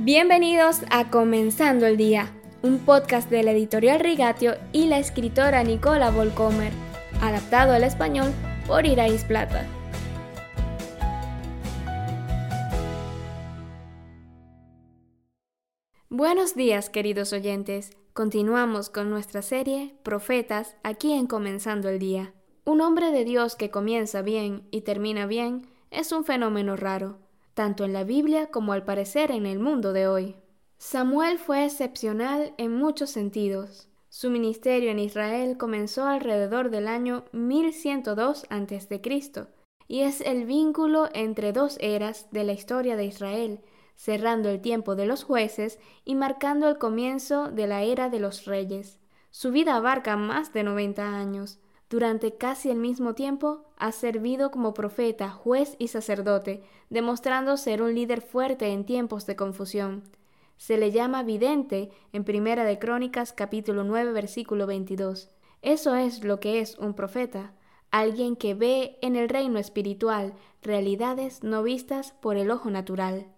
Bienvenidos a Comenzando el Día, un podcast de la editorial Rigatio y la escritora Nicola Volcomer, adaptado al español por Irais Plata. Buenos días, queridos oyentes. Continuamos con nuestra serie Profetas aquí en Comenzando el Día. Un hombre de Dios que comienza bien y termina bien es un fenómeno raro tanto en la Biblia como al parecer en el mundo de hoy. Samuel fue excepcional en muchos sentidos. Su ministerio en Israel comenzó alrededor del año 1102 a.C. y es el vínculo entre dos eras de la historia de Israel, cerrando el tiempo de los jueces y marcando el comienzo de la era de los reyes. Su vida abarca más de 90 años, durante casi el mismo tiempo ha servido como profeta, juez y sacerdote, demostrando ser un líder fuerte en tiempos de confusión. Se le llama vidente en Primera de Crónicas capítulo 9 versículo 22. Eso es lo que es un profeta, alguien que ve en el reino espiritual realidades no vistas por el ojo natural.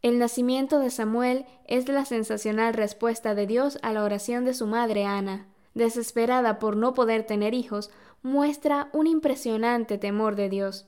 El nacimiento de Samuel es la sensacional respuesta de Dios a la oración de su madre Ana desesperada por no poder tener hijos, muestra un impresionante temor de Dios.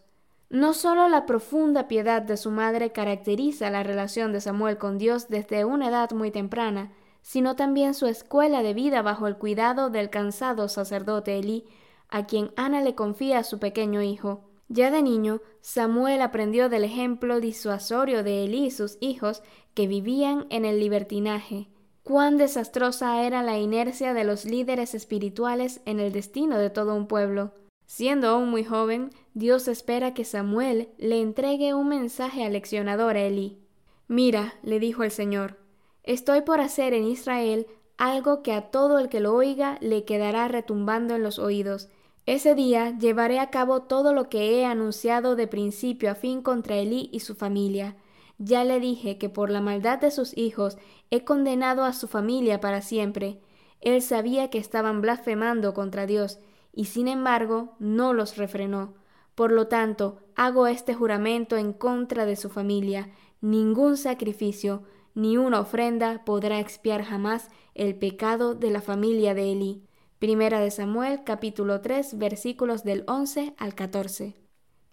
No solo la profunda piedad de su madre caracteriza la relación de Samuel con Dios desde una edad muy temprana, sino también su escuela de vida bajo el cuidado del cansado sacerdote Elí, a quien Ana le confía a su pequeño hijo. Ya de niño, Samuel aprendió del ejemplo disuasorio de Elí y sus hijos que vivían en el libertinaje, cuán desastrosa era la inercia de los líderes espirituales en el destino de todo un pueblo. Siendo aún muy joven, Dios espera que Samuel le entregue un mensaje aleccionador a Elí. Mira, le dijo el Señor, estoy por hacer en Israel algo que a todo el que lo oiga le quedará retumbando en los oídos. Ese día llevaré a cabo todo lo que he anunciado de principio a fin contra Elí y su familia. Ya le dije que por la maldad de sus hijos he condenado a su familia para siempre. Él sabía que estaban blasfemando contra Dios, y sin embargo no los refrenó. Por lo tanto, hago este juramento en contra de su familia. Ningún sacrificio, ni una ofrenda podrá expiar jamás el pecado de la familia de Elí. Primera de Samuel capítulo 3 versículos del 11 al 14.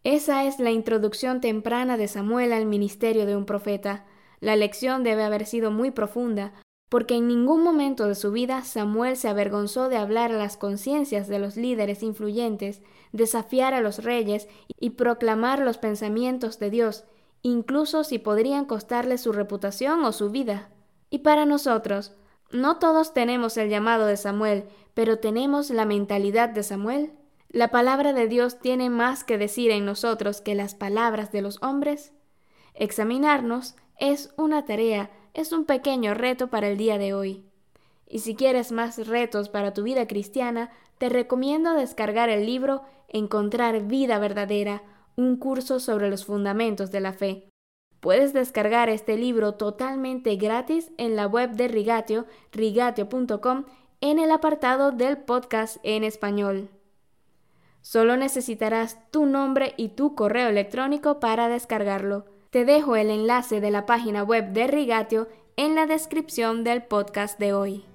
Esa es la introducción temprana de Samuel al ministerio de un profeta. La lección debe haber sido muy profunda, porque en ningún momento de su vida Samuel se avergonzó de hablar a las conciencias de los líderes influyentes, desafiar a los reyes y proclamar los pensamientos de Dios, incluso si podrían costarle su reputación o su vida. Y para nosotros, no todos tenemos el llamado de Samuel, pero tenemos la mentalidad de Samuel. ¿La palabra de Dios tiene más que decir en nosotros que las palabras de los hombres? Examinarnos es una tarea, es un pequeño reto para el día de hoy. Y si quieres más retos para tu vida cristiana, te recomiendo descargar el libro Encontrar vida verdadera, un curso sobre los fundamentos de la fe. Puedes descargar este libro totalmente gratis en la web de Rigatio, rigatio.com, en el apartado del podcast en español. Solo necesitarás tu nombre y tu correo electrónico para descargarlo. Te dejo el enlace de la página web de Rigatio en la descripción del podcast de hoy.